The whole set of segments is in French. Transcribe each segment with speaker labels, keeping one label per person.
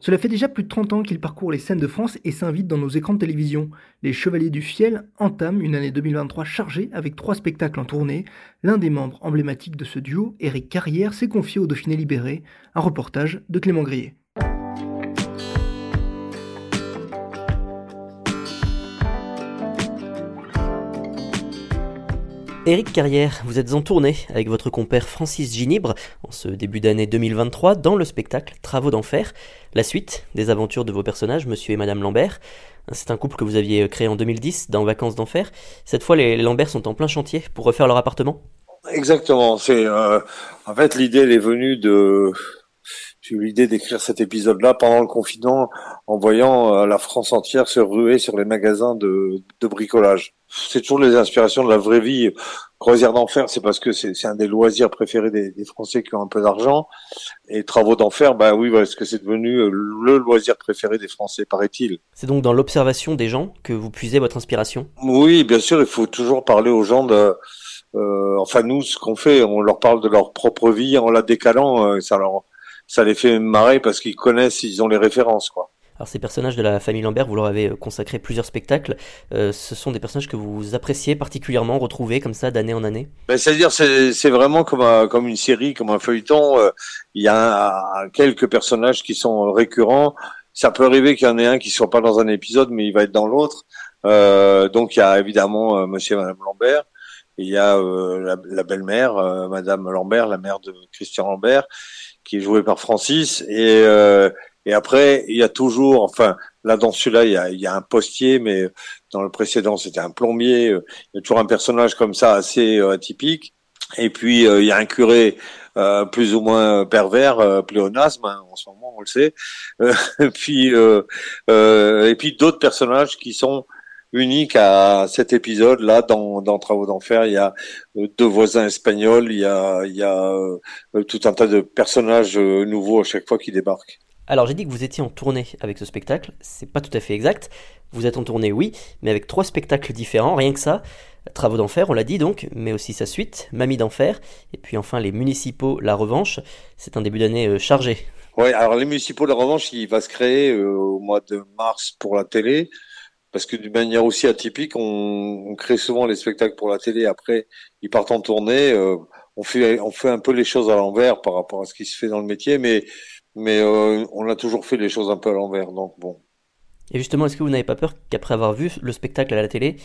Speaker 1: Cela fait déjà plus de 30 ans qu'il parcourt les scènes de France et s'invite dans nos écrans de télévision. Les Chevaliers du Fiel entament une année 2023 chargée avec trois spectacles en tournée. L'un des membres emblématiques de ce duo, Éric Carrière, s'est confié au Dauphiné Libéré. Un reportage de Clément Grillet.
Speaker 2: Éric Carrière, vous êtes en tournée avec votre compère Francis Ginibre en ce début d'année 2023 dans le spectacle Travaux d'enfer, la suite des aventures de vos personnages, monsieur et madame Lambert. C'est un couple que vous aviez créé en 2010 dans Vacances d'enfer. Cette fois, les Lambert sont en plein chantier pour refaire leur appartement?
Speaker 3: Exactement. C'est euh, en fait l'idée elle est venue de j'ai eu l'idée d'écrire cet épisode-là pendant le confinement en voyant euh, la France entière se ruer sur les magasins de, de bricolage. C'est toujours les inspirations de la vraie vie. Croisière d'enfer, c'est parce que c'est un des loisirs préférés des, des, Français qui ont un peu d'argent. Et travaux d'enfer, bah oui, parce que c'est devenu euh, le loisir préféré des Français, paraît-il?
Speaker 2: C'est donc dans l'observation des gens que vous puisez votre inspiration?
Speaker 3: Oui, bien sûr, il faut toujours parler aux gens de... Euh, enfin, nous, ce qu'on fait, on leur parle de leur propre vie en la décalant. Euh, ça leur ça les fait marrer parce qu'ils connaissent, ils ont les références, quoi.
Speaker 2: Alors ces personnages de la famille Lambert, vous leur avez euh, consacré plusieurs spectacles. Euh, ce sont des personnages que vous appréciez particulièrement, retrouvés comme ça d'année en année?
Speaker 3: Ben, C'est-à-dire c'est vraiment comme, un, comme une série, comme un feuilleton. Euh, il y a quelques personnages qui sont récurrents. Ça peut arriver qu'il y en ait un qui soit pas dans un épisode, mais il va être dans l'autre. Euh, donc il y a évidemment Monsieur et Madame Lambert. Il y a la, la belle-mère, Madame Lambert, la mère de Christian Lambert qui est joué par Francis. Et, euh, et après, il y a toujours, enfin, là dans celui-là, il y a, il y a un postier, mais dans le précédent, c'était un plombier. Il y a toujours un personnage comme ça assez euh, atypique. Et puis euh, il y a un curé euh, plus ou moins pervers, euh, pléonasme hein, en ce moment, on le sait. et puis et puis d'autres personnages qui sont unique à cet épisode-là dans, dans Travaux d'enfer. Il y a euh, deux voisins espagnols, il y a, il y a euh, tout un tas de personnages euh, nouveaux à chaque fois qui débarquent.
Speaker 2: Alors j'ai dit que vous étiez en tournée avec ce spectacle, c'est pas tout à fait exact. Vous êtes en tournée, oui, mais avec trois spectacles différents, rien que ça. Travaux d'enfer, on l'a dit donc, mais aussi sa suite, Mamie d'enfer, et puis enfin les municipaux, La Revanche. C'est un début d'année chargé.
Speaker 3: Oui, alors les municipaux, La Revanche, il va se créer au mois de mars pour la télé parce que d'une manière aussi atypique, on, on, crée souvent les spectacles pour la télé. Après, ils partent en tournée. Euh, on fait, on fait un peu les choses à l'envers par rapport à ce qui se fait dans le métier, mais, mais euh, on a toujours fait les choses un peu à l'envers. Donc bon.
Speaker 2: Et justement, est-ce que vous n'avez pas peur qu'après avoir vu le spectacle à la télé,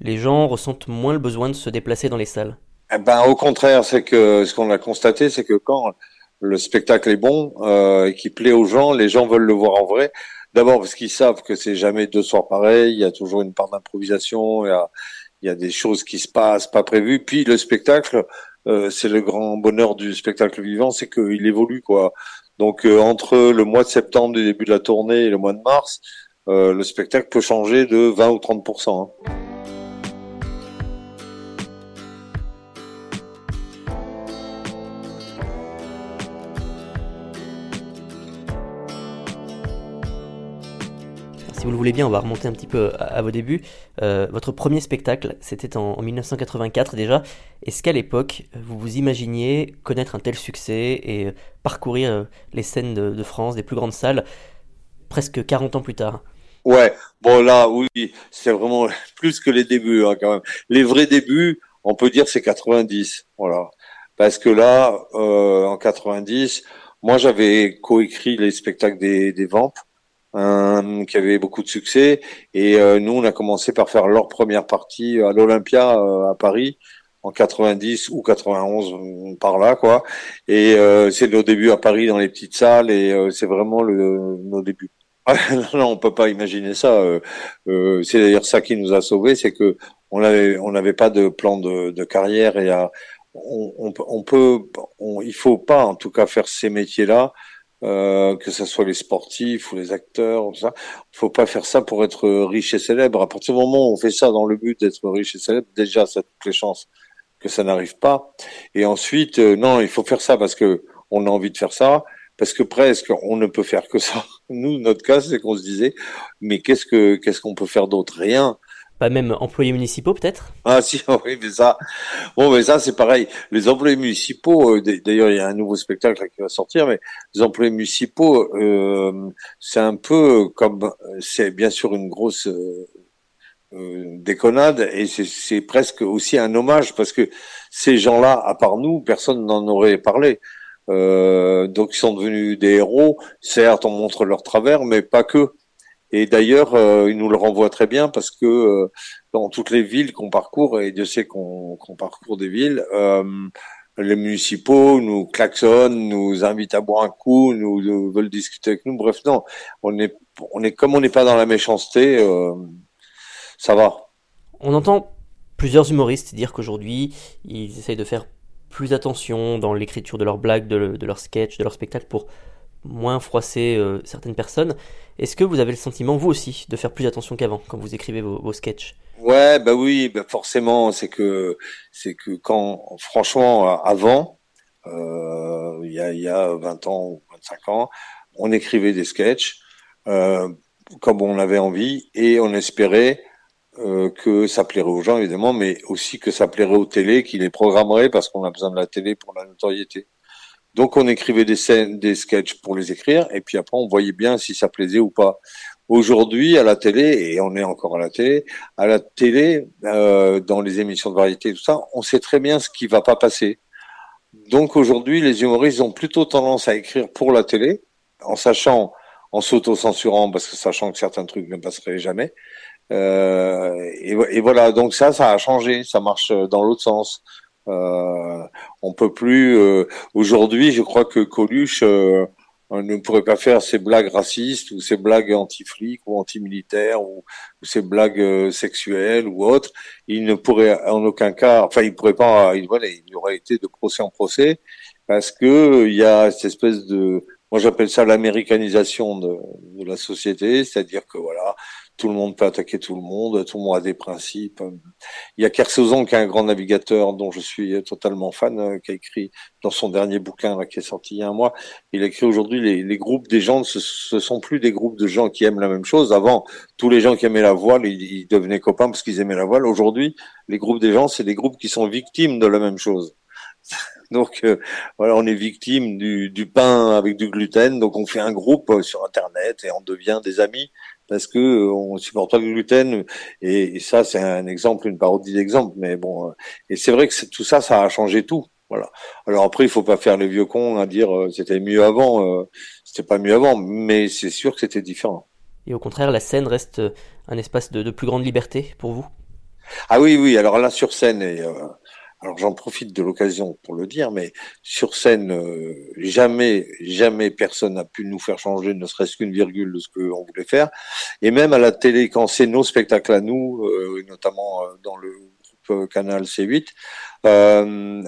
Speaker 2: les gens ressentent moins le besoin de se déplacer dans les salles?
Speaker 3: Eh ben, au contraire, c'est que ce qu'on a constaté, c'est que quand le spectacle est bon euh, et qui plaît aux gens, les gens veulent le voir en vrai. D'abord parce qu'ils savent que c'est jamais deux soirs pareils, il y a toujours une part d'improvisation, il y a, il y a des choses qui se passent pas prévues. Puis le spectacle, euh, c'est le grand bonheur du spectacle vivant, c'est qu'il évolue quoi. Donc euh, entre le mois de septembre du début de la tournée et le mois de mars, euh, le spectacle peut changer de 20 ou 30 hein.
Speaker 2: Vous le voulez bien, on va remonter un petit peu à, vos débuts. Euh, votre premier spectacle, c'était en, 1984 déjà. Est-ce qu'à l'époque, vous vous imaginiez connaître un tel succès et parcourir euh, les scènes de, France, des plus grandes salles, presque 40 ans plus tard?
Speaker 3: Ouais, bon là, oui, c'est vraiment plus que les débuts hein, quand même. Les vrais débuts, on peut dire c'est 90, voilà. Parce que là, euh, en 90, moi j'avais coécrit les spectacles des, des Vampes qui avait beaucoup de succès. Et nous, on a commencé par faire leur première partie à l'Olympia à Paris en 90 ou 91 par là quoi. Et c'est nos débuts à Paris dans les petites salles et c'est vraiment le, nos débuts. non, on peut pas imaginer ça. c'est d'ailleurs ça qui nous a sauvés, c'est que on avait on n'avait pas de plan de, de carrière et à, on, on, peut, on, il faut pas en tout cas faire ces métiers-là, euh, que ce soit les sportifs ou les acteurs, tout ça. Faut pas faire ça pour être riche et célèbre. À partir du moment où on fait ça dans le but d'être riche et célèbre, déjà ça a toutes les chances que ça n'arrive pas. Et ensuite, euh, non, il faut faire ça parce que on a envie de faire ça, parce que presque on ne peut faire que ça. Nous, notre cas, c'est qu'on se disait, mais qu'est-ce que qu'est-ce qu'on peut faire d'autre? Rien.
Speaker 2: Même employés municipaux peut-être?
Speaker 3: Ah si, oui, mais ça, bon, mais ça c'est pareil. Les employés municipaux, euh, d'ailleurs il y a un nouveau spectacle qui va sortir, mais les employés municipaux, euh, c'est un peu comme, c'est bien sûr une grosse euh, déconnade et c'est presque aussi un hommage parce que ces gens-là, à part nous, personne n'en aurait parlé. Donc ils sont devenus des héros. Certes, on montre leur travers, mais pas que. Et d'ailleurs, euh, il nous le renvoie très bien parce que euh, dans toutes les villes qu'on parcourt, et Dieu sait qu'on parcourt des villes, euh, les municipaux nous klaxonnent, nous invitent à boire un coup, nous, veulent discuter avec nous. Bref, non, on est, comme on n'est pas dans la méchanceté, ça va.
Speaker 2: On entend plusieurs humoristes dire qu'aujourd'hui, ils essayent de faire plus attention dans l'écriture de leurs blagues, de, de leurs sketchs, de leurs spectacles pour moins froisser euh, certaines personnes. Est-ce que vous avez le sentiment, vous aussi, de faire plus attention qu'avant quand vous écrivez vos, vos sketchs?
Speaker 3: Ouais, bah oui, bah forcément, c'est que c'est que quand, franchement, avant, euh, il y, a, y a 20 ans ou 25 ans, on écrivait des sketchs euh, comme on avait envie et on espérait que ça plairait aux gens évidemment, mais aussi que ça plairait aux télé, qui les programmerait parce qu'on a besoin de la télé pour la notoriété. Donc on écrivait des scènes, des sketchs pour les écrire, et puis après on voyait bien si ça plaisait ou pas. Aujourd'hui, à la télé, et on est encore à la télé, à la télé, euh, dans les émissions de variété, tout ça, on sait très bien ce qui va pas passer. Donc aujourd'hui, les humoristes ont plutôt tendance à écrire pour la télé, en sachant, en s'auto-censurant, parce que sachant que certains trucs ne passeraient jamais. Euh, et, et, voilà, donc ça, ça a changé, ça marche dans l'autre sens. Euh, on peut plus. Euh, aujourd'hui, je crois que Coluche euh, ne pourrait pas faire ses blagues racistes ou ses blagues anti-flics ou anti-militaires ou, ses blagues sexuelles ou autres. Il ne pourrait en aucun cas. Enfin, il pourrait pas. Il, voilà, il aurait été de procès en procès parce que il y a cette espèce de moi j'appelle ça l'américanisation de, de, la société, c'est-à-dire que voilà, tout le monde peut attaquer tout le monde, tout le monde a des principes. Il y a Kersozon qui est un grand navigateur dont je suis totalement fan, euh, qui a écrit dans son dernier bouquin qui est sorti il y a un mois. Il a écrit aujourd'hui les, groupes des gens, ce, ce sont plus des groupes de gens qui aiment la même chose. Avant, tous les gens qui aimaient la voile, ils, ils devenaient copains parce qu'ils aimaient la voile. Aujourd'hui, les groupes des gens, c'est des groupes qui sont victimes de la même chose. Donc euh, voilà, on est victime du, du, pain avec du gluten, donc on fait un groupe euh, sur Internet et on devient des amis parce que euh, on supporte pas le gluten et, ça c'est un exemple, une parodie d'exemple, mais bon et c'est vrai que tout ça, ça a changé tout. Voilà. Alors après, il faut pas faire les vieux cons à dire c'était mieux avant, c'était pas mieux avant, mais c'est sûr que c'était différent.
Speaker 2: Et au contraire, la scène reste un espace de, de plus grande liberté pour vous?
Speaker 3: Ah oui, oui. Alors là, sur scène, et, alors j'en profite de l'occasion pour le dire, mais sur scène, euh, jamais, jamais personne n'a pu nous faire changer ne serait-ce qu'une virgule de ce qu'on voulait faire. Et même à la télé, quand c'est nos spectacles à nous, euh, notamment euh, dans le groupe Canal C8,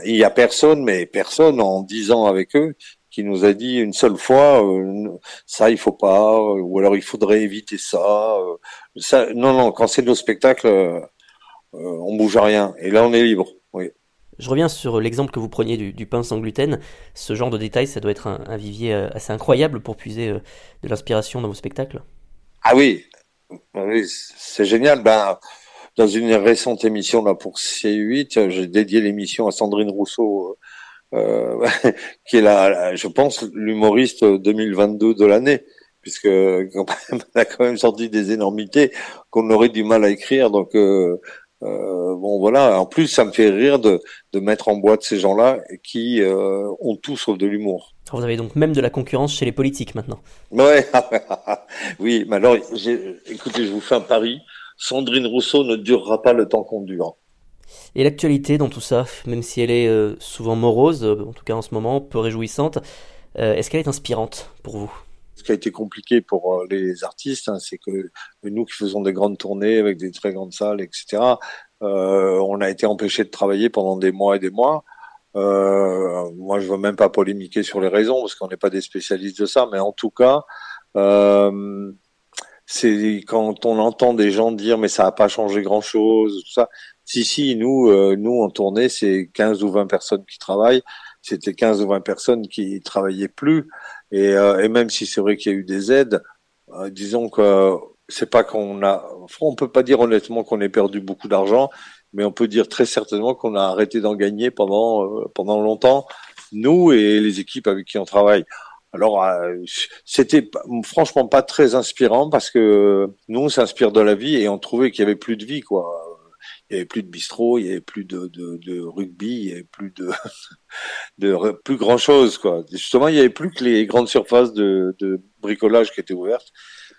Speaker 3: il y a personne, mais personne en dix ans avec eux, qui nous a dit une seule fois ça il faut pas, ou alors il faudrait éviter ça. ça non, non, quand c'est nos spectacles, on bouge à rien. Et là on est libre. Oui.
Speaker 2: Je reviens sur l'exemple que vous preniez du, pain sans gluten. Ce genre de détails, ça doit être un, vivier euh, assez incroyable pour puiser euh, de l'inspiration dans vos spectacles.
Speaker 3: Ah oui, oui c'est génial. Ben, dans une récente émission là pour C8, j'ai dédié l'émission à Sandrine Rousseau, euh, qui est là, je pense, l'humoriste 2022 de l'année, puisque quand même, elle a quand même sorti des énormités qu'on aurait du mal à écrire. Donc euh, bon voilà, en plus ça me fait rire de, de mettre en boîte ces gens-là qui euh, ont tout sauf de l'humour.
Speaker 2: vous avez donc même de la concurrence chez les politiques maintenant.
Speaker 3: Ouais, oui, mais alors, écoutez, je vous fais un pari. Sandrine Rousseau ne durera pas le temps qu'on dure.
Speaker 2: Et l'actualité dans tout ça, même si elle est euh, souvent morose, en tout cas en ce moment, peu réjouissante, est-ce qu'elle est inspirante pour vous?
Speaker 3: Qui a été compliqué pour les artistes, hein, c'est que nous qui faisons des grandes tournées avec des très grandes salles, etc., on a été empêchés de travailler pendant des mois et des mois. Euh, moi, je veux même pas polémiquer sur les raisons parce qu'on n'est pas des spécialistes de ça, mais en tout cas, euh, c'est quand on entend des gens dire mais ça n'a pas changé grand chose, tout ça. Si si, nous, euh, nous en tournée, c'est 15 ou 20 personnes qui travaillent. C'était 15 ou 20 personnes qui travaillaient plus. Et, euh, et même si c'est vrai qu'il y a eu des aides, euh, disons que c'est pas qu'on a, on peut pas dire honnêtement qu'on ait perdu beaucoup d'argent, mais on peut dire très certainement qu'on a arrêté d'en gagner pendant euh, pendant longtemps, nous et les équipes avec qui on travaille. Alors euh, c'était franchement pas très inspirant parce que nous on s'inspire de la vie et on trouvait qu'il y avait plus de vie quoi. Il y avait plus de bistrot, il y avait plus de, rugby, il y avait plus de, plus grand chose quoi. Justement, il y avait plus que les grandes surfaces de, de bricolage qui étaient ouvertes.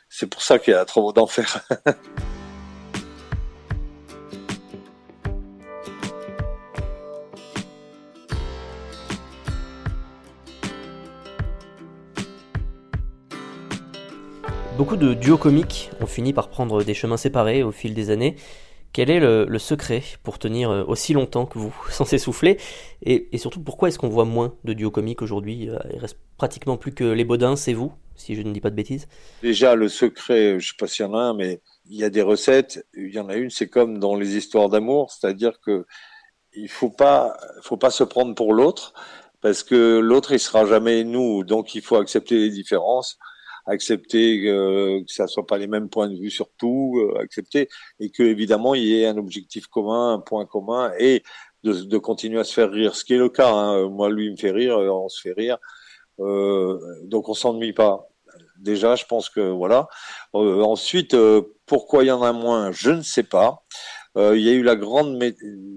Speaker 3: C'est pour ça qu'il y a trop d'enfer.
Speaker 2: Beaucoup de duos comiques ont fini par prendre des chemins séparés au fil des années. Quel est le, secret pour tenir euh, aussi longtemps que vous, sans s'essouffler et, surtout, pourquoi est-ce qu'on voit moins de duos comiques aujourd'hui euh, Il reste pratiquement plus que les Baudins, c'est vous, si je ne dis pas de bêtises?
Speaker 3: Déjà, le secret, je sais pas s'il y en a un, mais il y a des recettes. Il y en a une, c'est comme dans les histoires d'amour, c'est-à-dire que il faut pas, faut pas se prendre pour l'autre, parce que l'autre, il sera jamais nous, donc il faut accepter les différences accepter que ça soit pas les mêmes points de vue sur tout, euh, accepter et que évidemment il y ait un objectif commun, un point commun et de, de continuer à se faire rire, ce qui est le cas. Hein. Moi, lui, il me fait rire, euh, on se fait rire, euh, donc on s'ennuie pas. Déjà, je pense que voilà. Euh, ensuite, pourquoi il y en a moins, je ne sais pas. il y a eu la grande,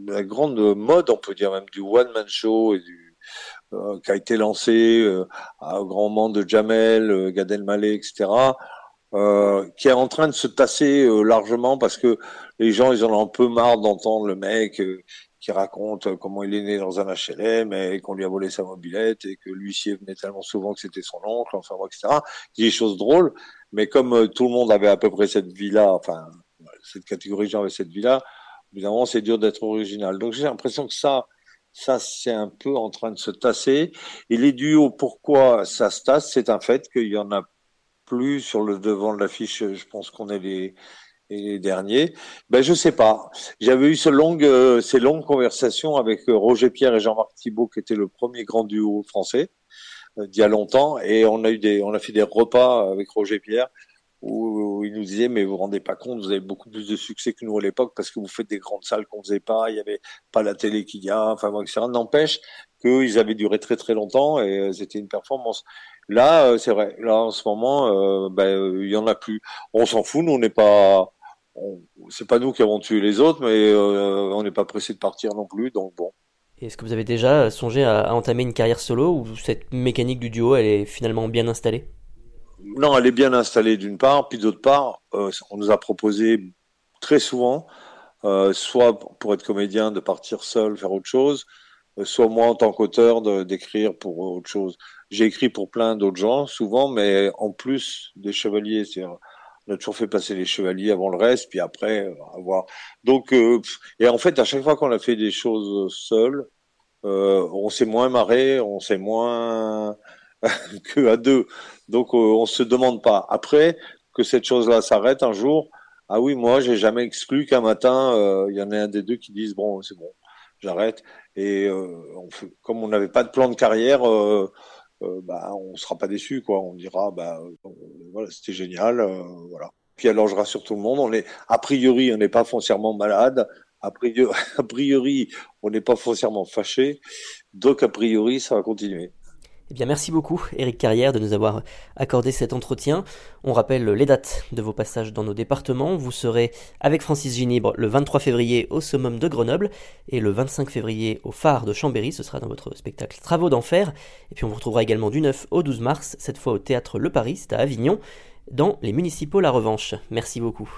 Speaker 3: la grande mode, on peut dire même du one man show et du euh, qui a été lancé euh, à grand monde de Jamel, euh, Gad Elmaleh, etc. Euh, qui est en train de se tasser largement parce que les gens ils en ont un peu marre d'entendre le mec qui raconte comment il est né dans un HLM et qu'on lui a volé sa mobilette et que l'huissier venait tellement souvent que c'était son oncle, enfin etc. Des choses drôles, mais comme tout le monde avait à peu près cette vie-là, enfin cette catégorie de gens avait cette vie-là, évidemment c'est dur d'être original. Donc j'ai l'impression que ça, ça, c'est un peu en train de se tasser. Et les duos, pourquoi ça se tasse? C'est un fait qu'il y en a plus sur le devant de l'affiche. Je pense qu'on est les, derniers. Ben, je sais pas. J'avais eu euh, ces longues conversations avec euh, Roger Pierre et Jean-Marc Thibault, qui était le premier grand duo français euh, d'il y a longtemps. Et on a eu des, on a fait des repas avec Roger Pierre où, il nous disait mais vous vous rendez pas compte, vous avez beaucoup plus de succès que nous à l'époque parce que vous faites des grandes salles qu'on faisait pas, il y avait pas la télé qu'il y a, enfin etc. N'empêche qu'ils avaient duré très très longtemps et euh, c'était une performance. Là, euh, c'est vrai, là en ce moment, euh, ben, il y en a plus. On s'en fout, nous on n'est pas, c'est pas nous qui avons tué les autres, mais on n'est pas pressé de partir non plus, donc bon.
Speaker 2: Est-ce que vous avez déjà songé à entamer une carrière solo ou cette mécanique du duo elle est finalement bien installée?
Speaker 3: Non, elle est bien installée d'une part, puis d'autre part, euh, on nous a proposé très souvent, euh, soit pour être comédien, de partir seul, faire autre chose, euh, soit moi en tant qu'auteur d'écrire pour autre chose. J'ai écrit pour plein d'autres gens, souvent, mais en plus des chevaliers. On a toujours fait passer les chevaliers avant le reste, puis après avoir. Donc, et en fait, à chaque fois qu'on a fait des choses seules, on s'est moins marré, on s'est moins que à deux. Donc euh, on se demande pas. Après que cette chose-là s'arrête un jour, ah oui, moi j'ai jamais exclu qu'un matin euh, il y en ait un des deux qui dise bon c'est bon, j'arrête. Et euh, comme on n'avait pas de plan de carrière, euh, bah on sera pas déçu quoi. On dira bah voilà c'était génial, voilà. Puis alors je rassure tout le monde, on est a priori on n'est pas foncièrement malade. A priori, a priori, on n'est pas foncièrement fâché, donc a priori, ça va continuer.
Speaker 2: Eh bien, merci beaucoup, Eric Carrière, de nous avoir accordé cet entretien. On rappelle les dates de vos passages dans nos départements. Vous serez avec Francis Ginibre le 23 février au Summum de Grenoble et le 25 février au Phare de Chambéry. Ce sera dans votre spectacle Travaux d'enfer. Et puis on vous retrouvera également du 9 au 12 mars, cette fois au théâtre Le Paris, à Avignon, dans les municipaux La Revanche. Merci beaucoup.